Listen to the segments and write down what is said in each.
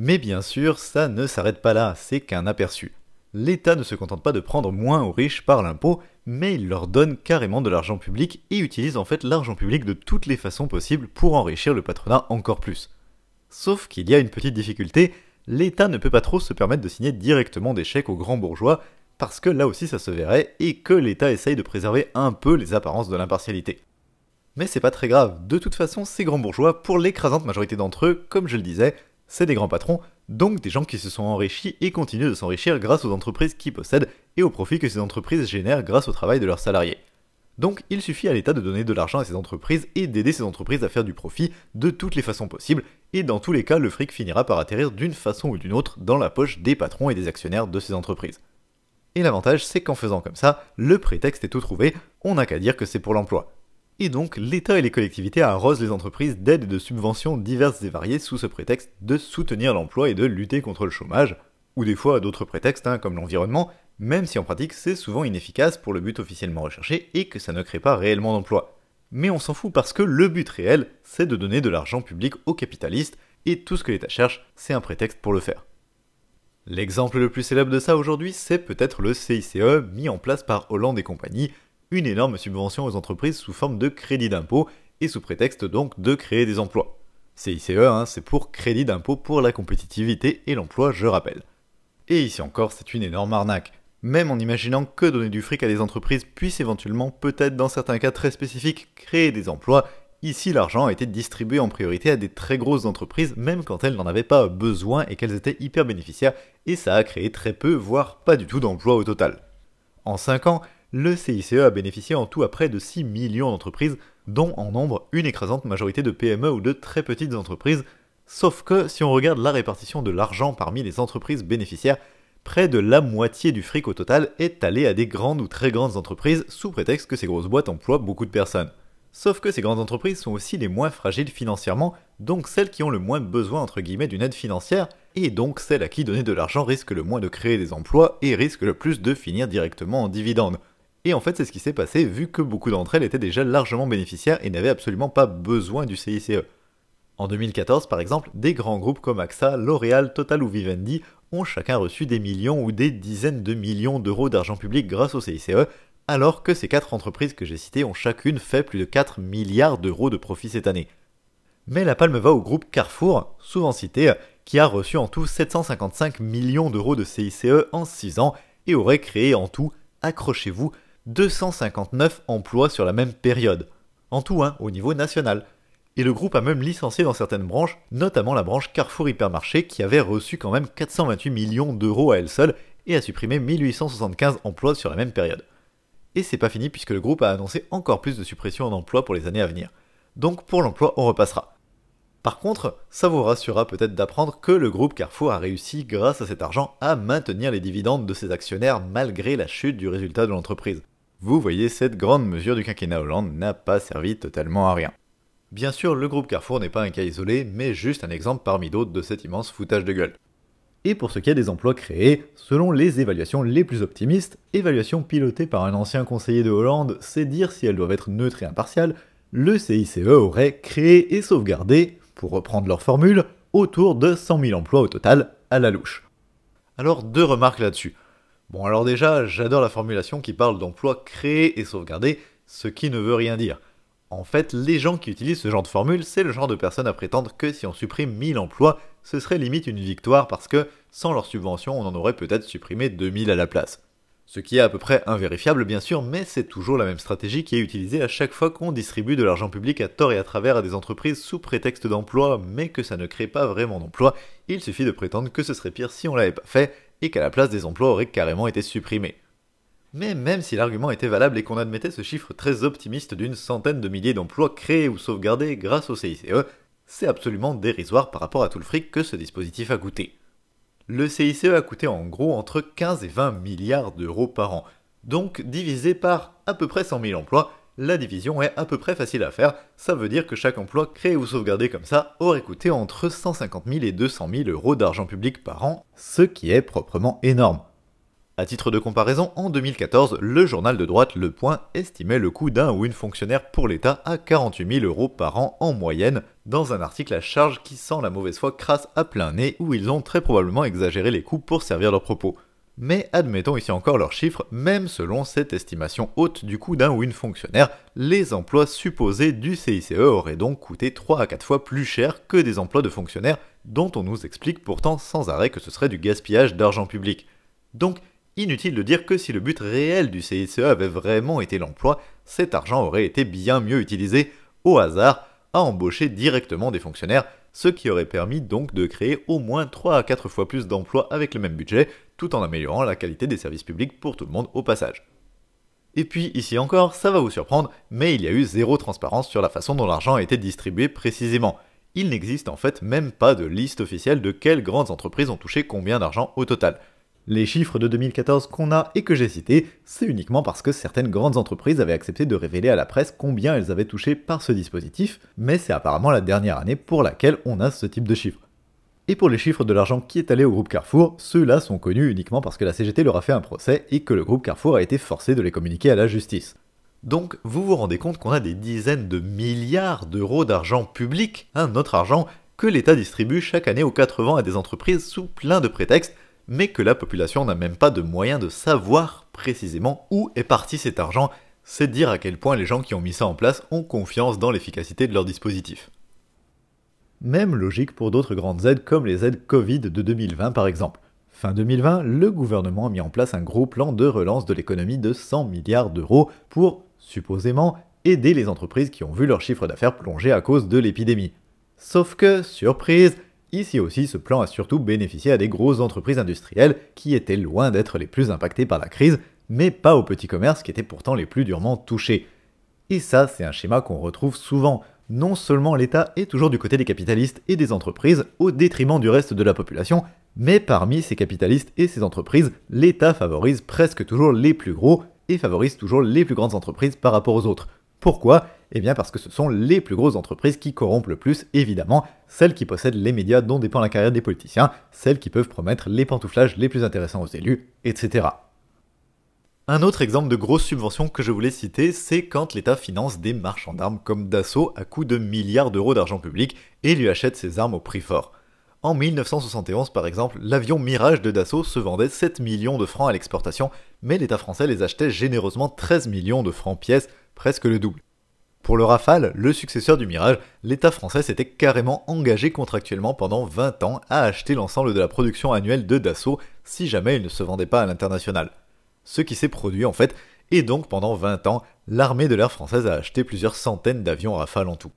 Mais bien sûr, ça ne s'arrête pas là, c'est qu'un aperçu. L'État ne se contente pas de prendre moins aux riches par l'impôt, mais il leur donne carrément de l'argent public et utilise en fait l'argent public de toutes les façons possibles pour enrichir le patronat encore plus. Sauf qu'il y a une petite difficulté, l'État ne peut pas trop se permettre de signer directement des chèques aux grands bourgeois, parce que là aussi ça se verrait, et que l'État essaye de préserver un peu les apparences de l'impartialité. Mais c'est pas très grave, de toute façon ces grands bourgeois, pour l'écrasante majorité d'entre eux, comme je le disais, c'est des grands patrons, donc des gens qui se sont enrichis et continuent de s'enrichir grâce aux entreprises qu'ils possèdent et aux profits que ces entreprises génèrent grâce au travail de leurs salariés. Donc il suffit à l'État de donner de l'argent à ces entreprises et d'aider ces entreprises à faire du profit de toutes les façons possibles, et dans tous les cas le fric finira par atterrir d'une façon ou d'une autre dans la poche des patrons et des actionnaires de ces entreprises. Et l'avantage c'est qu'en faisant comme ça, le prétexte est tout trouvé, on n'a qu'à dire que c'est pour l'emploi. Et donc, l'État et les collectivités arrosent les entreprises d'aides et de subventions diverses et variées sous ce prétexte de soutenir l'emploi et de lutter contre le chômage, ou des fois d'autres prétextes hein, comme l'environnement, même si en pratique c'est souvent inefficace pour le but officiellement recherché et que ça ne crée pas réellement d'emploi. Mais on s'en fout parce que le but réel, c'est de donner de l'argent public aux capitalistes, et tout ce que l'État cherche, c'est un prétexte pour le faire. L'exemple le plus célèbre de ça aujourd'hui, c'est peut-être le CICE mis en place par Hollande et compagnie, une énorme subvention aux entreprises sous forme de crédit d'impôt et sous prétexte donc de créer des emplois. CICE, hein, c'est pour crédit d'impôt pour la compétitivité et l'emploi, je rappelle. Et ici encore, c'est une énorme arnaque. Même en imaginant que donner du fric à des entreprises puisse éventuellement, peut-être dans certains cas très spécifiques, créer des emplois, ici l'argent a été distribué en priorité à des très grosses entreprises, même quand elles n'en avaient pas besoin et qu'elles étaient hyper bénéficiaires, et ça a créé très peu, voire pas du tout d'emplois au total. En 5 ans, le CICE a bénéficié en tout à près de 6 millions d'entreprises, dont en nombre une écrasante majorité de PME ou de très petites entreprises, sauf que si on regarde la répartition de l'argent parmi les entreprises bénéficiaires, près de la moitié du fric au total est allé à des grandes ou très grandes entreprises sous prétexte que ces grosses boîtes emploient beaucoup de personnes. Sauf que ces grandes entreprises sont aussi les moins fragiles financièrement, donc celles qui ont le moins besoin d'une aide financière, et donc celles à qui donner de l'argent risque le moins de créer des emplois et risque le plus de finir directement en dividendes. Et en fait, c'est ce qui s'est passé vu que beaucoup d'entre elles étaient déjà largement bénéficiaires et n'avaient absolument pas besoin du CICE. En 2014, par exemple, des grands groupes comme AXA, L'Oréal, Total ou Vivendi ont chacun reçu des millions ou des dizaines de millions d'euros d'argent public grâce au CICE, alors que ces quatre entreprises que j'ai citées ont chacune fait plus de 4 milliards d'euros de profit cette année. Mais la palme va au groupe Carrefour, souvent cité, qui a reçu en tout 755 millions d'euros de CICE en 6 ans et aurait créé en tout, accrochez-vous, 259 emplois sur la même période. En tout, hein, au niveau national. Et le groupe a même licencié dans certaines branches, notamment la branche Carrefour Hypermarché qui avait reçu quand même 428 millions d'euros à elle seule et a supprimé 1875 emplois sur la même période. Et c'est pas fini puisque le groupe a annoncé encore plus de suppressions d'emplois pour les années à venir. Donc pour l'emploi, on repassera. Par contre, ça vous rassurera peut-être d'apprendre que le groupe Carrefour a réussi, grâce à cet argent, à maintenir les dividendes de ses actionnaires malgré la chute du résultat de l'entreprise. Vous voyez, cette grande mesure du quinquennat Hollande n'a pas servi totalement à rien. Bien sûr, le groupe Carrefour n'est pas un cas isolé, mais juste un exemple parmi d'autres de cet immense foutage de gueule. Et pour ce qui est des emplois créés, selon les évaluations les plus optimistes, évaluation pilotée par un ancien conseiller de Hollande, c'est dire si elles doivent être neutres et impartiales, le CICE aurait créé et sauvegardé, pour reprendre leur formule, autour de 100 000 emplois au total à la louche. Alors deux remarques là-dessus. Bon alors déjà, j'adore la formulation qui parle d'emplois créés et sauvegardés, ce qui ne veut rien dire. En fait, les gens qui utilisent ce genre de formule, c'est le genre de personnes à prétendre que si on supprime 1000 emplois, ce serait limite une victoire parce que sans leur subvention, on en aurait peut-être supprimé 2000 à la place. Ce qui est à peu près invérifiable bien sûr, mais c'est toujours la même stratégie qui est utilisée à chaque fois qu'on distribue de l'argent public à tort et à travers à des entreprises sous prétexte d'emploi, mais que ça ne crée pas vraiment d'emploi, il suffit de prétendre que ce serait pire si on l'avait pas fait, et qu'à la place des emplois auraient carrément été supprimés. Mais même si l'argument était valable et qu'on admettait ce chiffre très optimiste d'une centaine de milliers d'emplois créés ou sauvegardés grâce au CICE, c'est absolument dérisoire par rapport à tout le fric que ce dispositif a coûté. Le CICE a coûté en gros entre 15 et 20 milliards d'euros par an. Donc divisé par à peu près 100 000 emplois, la division est à peu près facile à faire. Ça veut dire que chaque emploi créé ou sauvegardé comme ça aurait coûté entre 150 000 et 200 000 euros d'argent public par an, ce qui est proprement énorme. À titre de comparaison, en 2014, le journal de droite Le Point estimait le coût d'un ou une fonctionnaire pour l'État à 48 000 euros par an en moyenne, dans un article à charge qui sent la mauvaise foi crasse à plein nez où ils ont très probablement exagéré les coûts pour servir leurs propos. Mais admettons ici encore leurs chiffres, même selon cette estimation haute du coût d'un ou une fonctionnaire, les emplois supposés du CICE auraient donc coûté 3 à 4 fois plus cher que des emplois de fonctionnaires dont on nous explique pourtant sans arrêt que ce serait du gaspillage d'argent public. Donc, inutile de dire que si le but réel du CICE avait vraiment été l'emploi, cet argent aurait été bien mieux utilisé, au hasard, à embaucher directement des fonctionnaires ce qui aurait permis donc de créer au moins 3 à 4 fois plus d'emplois avec le même budget, tout en améliorant la qualité des services publics pour tout le monde au passage. Et puis ici encore, ça va vous surprendre, mais il y a eu zéro transparence sur la façon dont l'argent a été distribué précisément. Il n'existe en fait même pas de liste officielle de quelles grandes entreprises ont touché combien d'argent au total. Les chiffres de 2014 qu'on a et que j'ai cités, c'est uniquement parce que certaines grandes entreprises avaient accepté de révéler à la presse combien elles avaient touché par ce dispositif, mais c'est apparemment la dernière année pour laquelle on a ce type de chiffres. Et pour les chiffres de l'argent qui est allé au groupe Carrefour, ceux-là sont connus uniquement parce que la CGT leur a fait un procès et que le groupe Carrefour a été forcé de les communiquer à la justice. Donc vous vous rendez compte qu'on a des dizaines de milliards d'euros d'argent public, un autre argent, que l'État distribue chaque année aux 80 à des entreprises sous plein de prétextes, mais que la population n'a même pas de moyen de savoir précisément où est parti cet argent, c'est dire à quel point les gens qui ont mis ça en place ont confiance dans l'efficacité de leur dispositif. Même logique pour d'autres grandes aides comme les aides Covid de 2020 par exemple. Fin 2020, le gouvernement a mis en place un gros plan de relance de l'économie de 100 milliards d'euros pour, supposément, aider les entreprises qui ont vu leur chiffre d'affaires plonger à cause de l'épidémie. Sauf que, surprise, Ici aussi, ce plan a surtout bénéficié à des grosses entreprises industrielles qui étaient loin d'être les plus impactées par la crise, mais pas aux petits commerces qui étaient pourtant les plus durement touchés. Et ça, c'est un schéma qu'on retrouve souvent. Non seulement l'État est toujours du côté des capitalistes et des entreprises au détriment du reste de la population, mais parmi ces capitalistes et ces entreprises, l'État favorise presque toujours les plus gros et favorise toujours les plus grandes entreprises par rapport aux autres. Pourquoi? Eh bien parce que ce sont les plus grosses entreprises qui corrompent le plus, évidemment, celles qui possèdent les médias dont dépend la carrière des politiciens, celles qui peuvent promettre les pantouflages les plus intéressants aux élus, etc. Un autre exemple de grosse subvention que je voulais citer, c'est quand l'État finance des marchands d'armes comme Dassault à coût de milliards d'euros d'argent public et lui achète ses armes au prix fort. En 1971, par exemple, l'avion Mirage de Dassault se vendait 7 millions de francs à l'exportation, mais l'État français les achetait généreusement 13 millions de francs pièces, presque le double. Pour le Rafale, le successeur du Mirage, l'État français s'était carrément engagé contractuellement pendant 20 ans à acheter l'ensemble de la production annuelle de Dassault si jamais il ne se vendait pas à l'international. Ce qui s'est produit en fait, et donc pendant 20 ans, l'armée de l'air française a acheté plusieurs centaines d'avions Rafale en tout.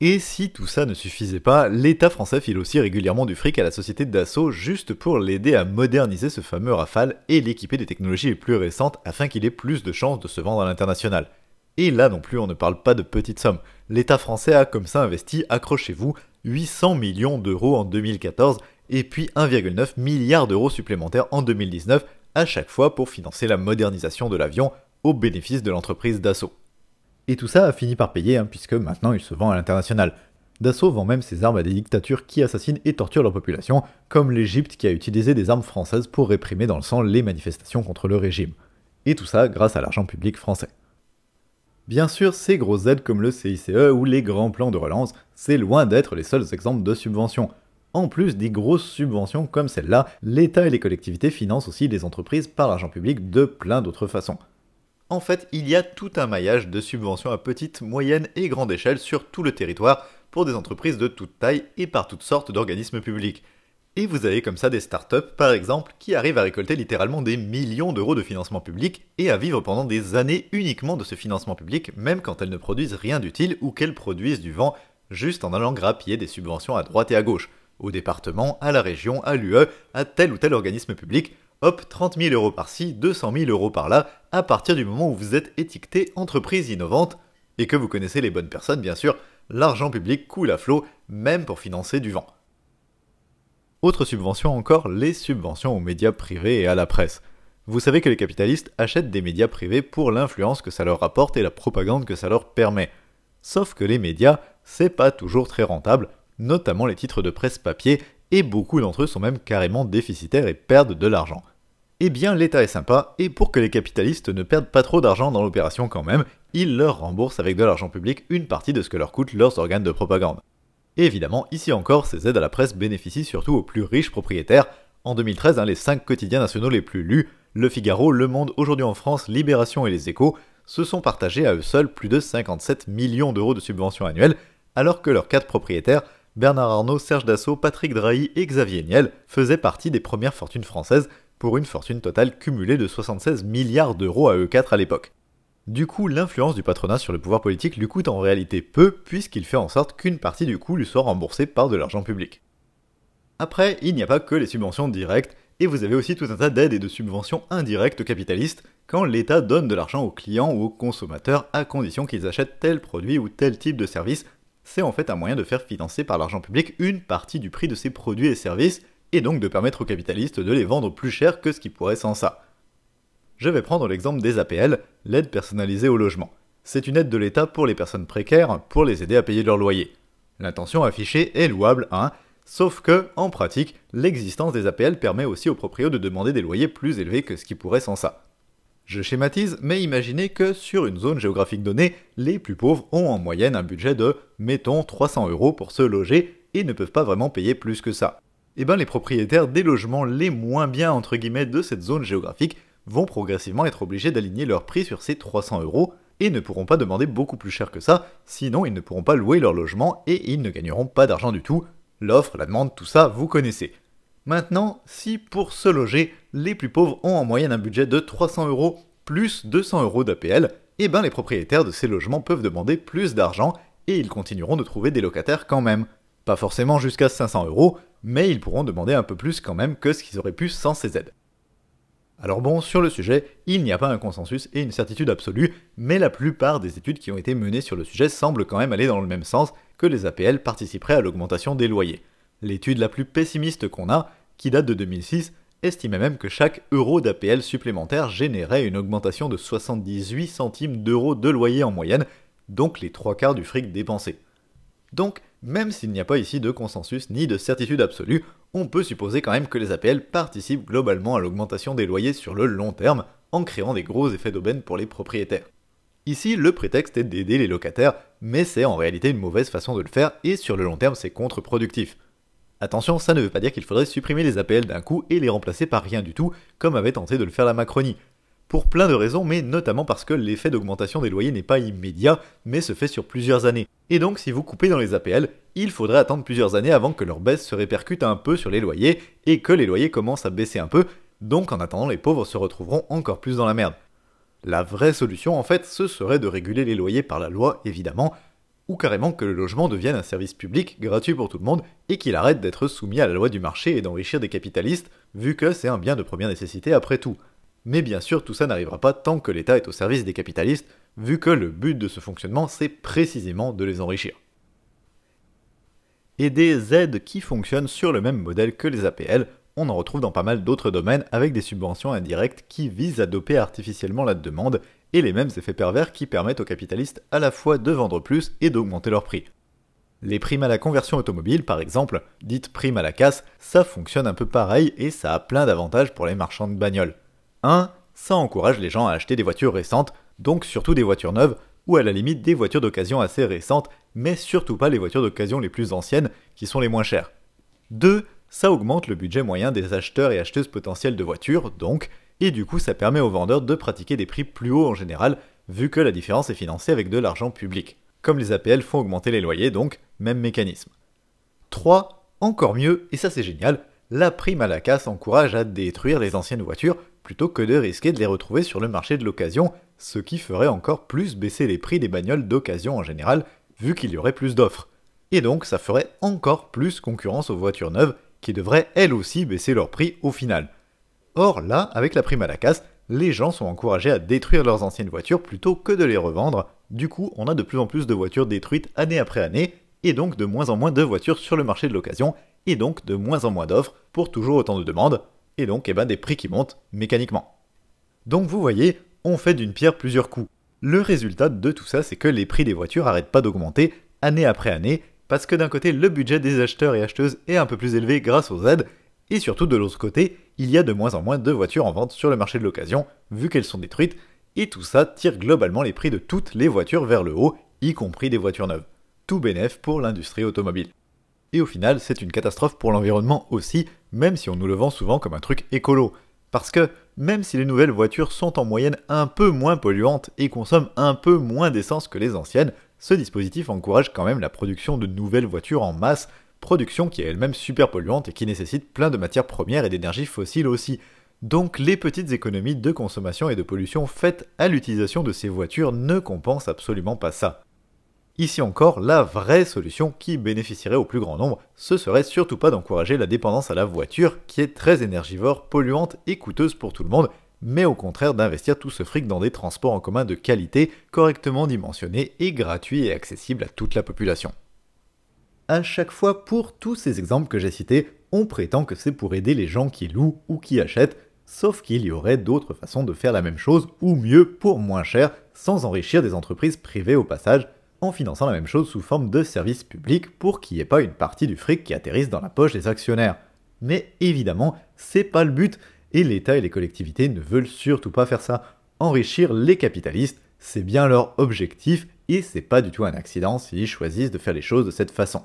Et si tout ça ne suffisait pas, l'État français file aussi régulièrement du fric à la société Dassault juste pour l'aider à moderniser ce fameux Rafale et l'équiper des technologies les plus récentes afin qu'il ait plus de chances de se vendre à l'international. Et là non plus, on ne parle pas de petites sommes. L'État français a comme ça investi, accrochez-vous, 800 millions d'euros en 2014 et puis 1,9 milliard d'euros supplémentaires en 2019, à chaque fois pour financer la modernisation de l'avion au bénéfice de l'entreprise Dassault. Et tout ça a fini par payer, hein, puisque maintenant il se vend à l'international. Dassault vend même ses armes à des dictatures qui assassinent et torturent leur population, comme l'Égypte qui a utilisé des armes françaises pour réprimer dans le sang les manifestations contre le régime. Et tout ça grâce à l'argent public français. Bien sûr, ces grosses aides comme le CICE ou les grands plans de relance, c'est loin d'être les seuls exemples de subventions. En plus des grosses subventions comme celle-là, l'État et les collectivités financent aussi des entreprises par l'argent public de plein d'autres façons. En fait, il y a tout un maillage de subventions à petite, moyenne et grande échelle sur tout le territoire pour des entreprises de toute taille et par toutes sortes d'organismes publics. Et vous avez comme ça des startups, par exemple, qui arrivent à récolter littéralement des millions d'euros de financement public et à vivre pendant des années uniquement de ce financement public, même quand elles ne produisent rien d'utile ou qu'elles produisent du vent, juste en allant grappiller des subventions à droite et à gauche, au département, à la région, à l'UE, à tel ou tel organisme public. Hop, 30 000 euros par-ci, 200 000 euros par-là, à partir du moment où vous êtes étiqueté entreprise innovante, et que vous connaissez les bonnes personnes, bien sûr, l'argent public coule à flot, même pour financer du vent. Autre subvention encore, les subventions aux médias privés et à la presse. Vous savez que les capitalistes achètent des médias privés pour l'influence que ça leur rapporte et la propagande que ça leur permet. Sauf que les médias, c'est pas toujours très rentable, notamment les titres de presse papier, et beaucoup d'entre eux sont même carrément déficitaires et perdent de l'argent. eh bien l'État est sympa, et pour que les capitalistes ne perdent pas trop d'argent dans l'opération quand même, il leur rembourse avec de l'argent public une partie de ce que leur coûtent leurs organes de propagande. Et évidemment, ici encore, ces aides à la presse bénéficient surtout aux plus riches propriétaires. En 2013, les 5 quotidiens nationaux les plus lus, Le Figaro, Le Monde, Aujourd'hui en France, Libération et Les Échos, se sont partagés à eux seuls plus de 57 millions d'euros de subventions annuelles, alors que leurs quatre propriétaires, Bernard Arnault, Serge Dassault, Patrick Drahi et Xavier Niel, faisaient partie des premières fortunes françaises, pour une fortune totale cumulée de 76 milliards d'euros à eux quatre à l'époque. Du coup, l'influence du patronat sur le pouvoir politique lui coûte en réalité peu, puisqu'il fait en sorte qu'une partie du coût lui soit remboursée par de l'argent public. Après, il n'y a pas que les subventions directes, et vous avez aussi tout un tas d'aides et de subventions indirectes capitalistes, quand l'État donne de l'argent aux clients ou aux consommateurs à condition qu'ils achètent tel produit ou tel type de service. C'est en fait un moyen de faire financer par l'argent public une partie du prix de ces produits et services, et donc de permettre aux capitalistes de les vendre plus cher que ce qu'ils pourraient sans ça. Je vais prendre l'exemple des APL, l'aide personnalisée au logement. C'est une aide de l'État pour les personnes précaires pour les aider à payer leur loyer. L'intention affichée est louable, hein, sauf que, en pratique, l'existence des APL permet aussi aux proprios de demander des loyers plus élevés que ce qu'ils pourraient sans ça. Je schématise, mais imaginez que sur une zone géographique donnée, les plus pauvres ont en moyenne un budget de, mettons, 300 euros pour se loger et ne peuvent pas vraiment payer plus que ça eh ben les propriétaires des logements les moins bien entre de cette zone géographique vont progressivement être obligés d'aligner leur prix sur ces 300 euros et ne pourront pas demander beaucoup plus cher que ça, sinon ils ne pourront pas louer leur logement et ils ne gagneront pas d'argent du tout. L'offre, la demande, tout ça, vous connaissez. Maintenant, si pour se loger, les plus pauvres ont en moyenne un budget de 300 euros plus 200 euros d'APL, eh ben les propriétaires de ces logements peuvent demander plus d'argent et ils continueront de trouver des locataires quand même. Pas forcément jusqu'à 500 euros, mais ils pourront demander un peu plus quand même que ce qu'ils auraient pu sans ces aides. Alors bon, sur le sujet, il n'y a pas un consensus et une certitude absolue, mais la plupart des études qui ont été menées sur le sujet semblent quand même aller dans le même sens que les APL participeraient à l'augmentation des loyers. L'étude la plus pessimiste qu'on a, qui date de 2006, estimait même que chaque euro d'APL supplémentaire générait une augmentation de 78 centimes d'euros de loyer en moyenne, donc les trois quarts du fric dépensé. Donc, même s'il n'y a pas ici de consensus ni de certitude absolue, on peut supposer quand même que les APL participent globalement à l'augmentation des loyers sur le long terme, en créant des gros effets d'aubaine pour les propriétaires. Ici, le prétexte est d'aider les locataires, mais c'est en réalité une mauvaise façon de le faire et sur le long terme c'est contre-productif. Attention, ça ne veut pas dire qu'il faudrait supprimer les APL d'un coup et les remplacer par rien du tout, comme avait tenté de le faire la Macronie pour plein de raisons, mais notamment parce que l'effet d'augmentation des loyers n'est pas immédiat, mais se fait sur plusieurs années. Et donc, si vous coupez dans les APL, il faudrait attendre plusieurs années avant que leur baisse se répercute un peu sur les loyers et que les loyers commencent à baisser un peu, donc en attendant, les pauvres se retrouveront encore plus dans la merde. La vraie solution, en fait, ce serait de réguler les loyers par la loi, évidemment, ou carrément que le logement devienne un service public gratuit pour tout le monde et qu'il arrête d'être soumis à la loi du marché et d'enrichir des capitalistes, vu que c'est un bien de première nécessité après tout. Mais bien sûr, tout ça n'arrivera pas tant que l'État est au service des capitalistes, vu que le but de ce fonctionnement, c'est précisément de les enrichir. Et des aides qui fonctionnent sur le même modèle que les APL, on en retrouve dans pas mal d'autres domaines avec des subventions indirectes qui visent à doper artificiellement la demande et les mêmes effets pervers qui permettent aux capitalistes à la fois de vendre plus et d'augmenter leur prix. Les primes à la conversion automobile, par exemple, dites primes à la casse, ça fonctionne un peu pareil et ça a plein d'avantages pour les marchands de bagnoles. 1. Ça encourage les gens à acheter des voitures récentes, donc surtout des voitures neuves, ou à la limite des voitures d'occasion assez récentes, mais surtout pas les voitures d'occasion les plus anciennes, qui sont les moins chères. 2. Ça augmente le budget moyen des acheteurs et acheteuses potentiels de voitures, donc, et du coup ça permet aux vendeurs de pratiquer des prix plus hauts en général, vu que la différence est financée avec de l'argent public. Comme les APL font augmenter les loyers, donc, même mécanisme. 3. Encore mieux, et ça c'est génial, la prime à la casse encourage à détruire les anciennes voitures plutôt que de risquer de les retrouver sur le marché de l'occasion, ce qui ferait encore plus baisser les prix des bagnoles d'occasion en général, vu qu'il y aurait plus d'offres. Et donc ça ferait encore plus concurrence aux voitures neuves, qui devraient elles aussi baisser leur prix au final. Or là, avec la prime à la casse, les gens sont encouragés à détruire leurs anciennes voitures plutôt que de les revendre, du coup on a de plus en plus de voitures détruites année après année, et donc de moins en moins de voitures sur le marché de l'occasion, et donc de moins en moins d'offres pour toujours autant de demandes, et donc eh ben, des prix qui montent mécaniquement. Donc vous voyez, on fait d'une pierre plusieurs coups. Le résultat de tout ça, c'est que les prix des voitures n'arrêtent pas d'augmenter année après année, parce que d'un côté, le budget des acheteurs et acheteuses est un peu plus élevé grâce aux aides, Et surtout de l'autre côté, il y a de moins en moins de voitures en vente sur le marché de l'occasion, vu qu'elles sont détruites, et tout ça tire globalement les prix de toutes les voitures vers le haut, y compris des voitures neuves. Tout bénéf pour l'industrie automobile. Et au final, c'est une catastrophe pour l'environnement aussi, même si on nous le vend souvent comme un truc écolo. Parce que même si les nouvelles voitures sont en moyenne un peu moins polluantes et consomment un peu moins d'essence que les anciennes, ce dispositif encourage quand même la production de nouvelles voitures en masse, production qui est elle-même super polluante et qui nécessite plein de matières premières et d'énergie fossile aussi. Donc les petites économies de consommation et de pollution faites à l'utilisation de ces voitures ne compensent absolument pas ça. Ici encore, la vraie solution qui bénéficierait au plus grand nombre, ce serait surtout pas d'encourager la dépendance à la voiture, qui est très énergivore, polluante et coûteuse pour tout le monde, mais au contraire d'investir tout ce fric dans des transports en commun de qualité, correctement dimensionnés et gratuits et accessibles à toute la population. À chaque fois, pour tous ces exemples que j'ai cités, on prétend que c'est pour aider les gens qui louent ou qui achètent, sauf qu'il y aurait d'autres façons de faire la même chose, ou mieux, pour moins cher, sans enrichir des entreprises privées au passage, en finançant la même chose sous forme de services publics pour qu'il n'y ait pas une partie du fric qui atterrisse dans la poche des actionnaires. Mais évidemment, c'est pas le but, et l'État et les collectivités ne veulent surtout pas faire ça. Enrichir les capitalistes, c'est bien leur objectif, et c'est pas du tout un accident s'ils choisissent de faire les choses de cette façon.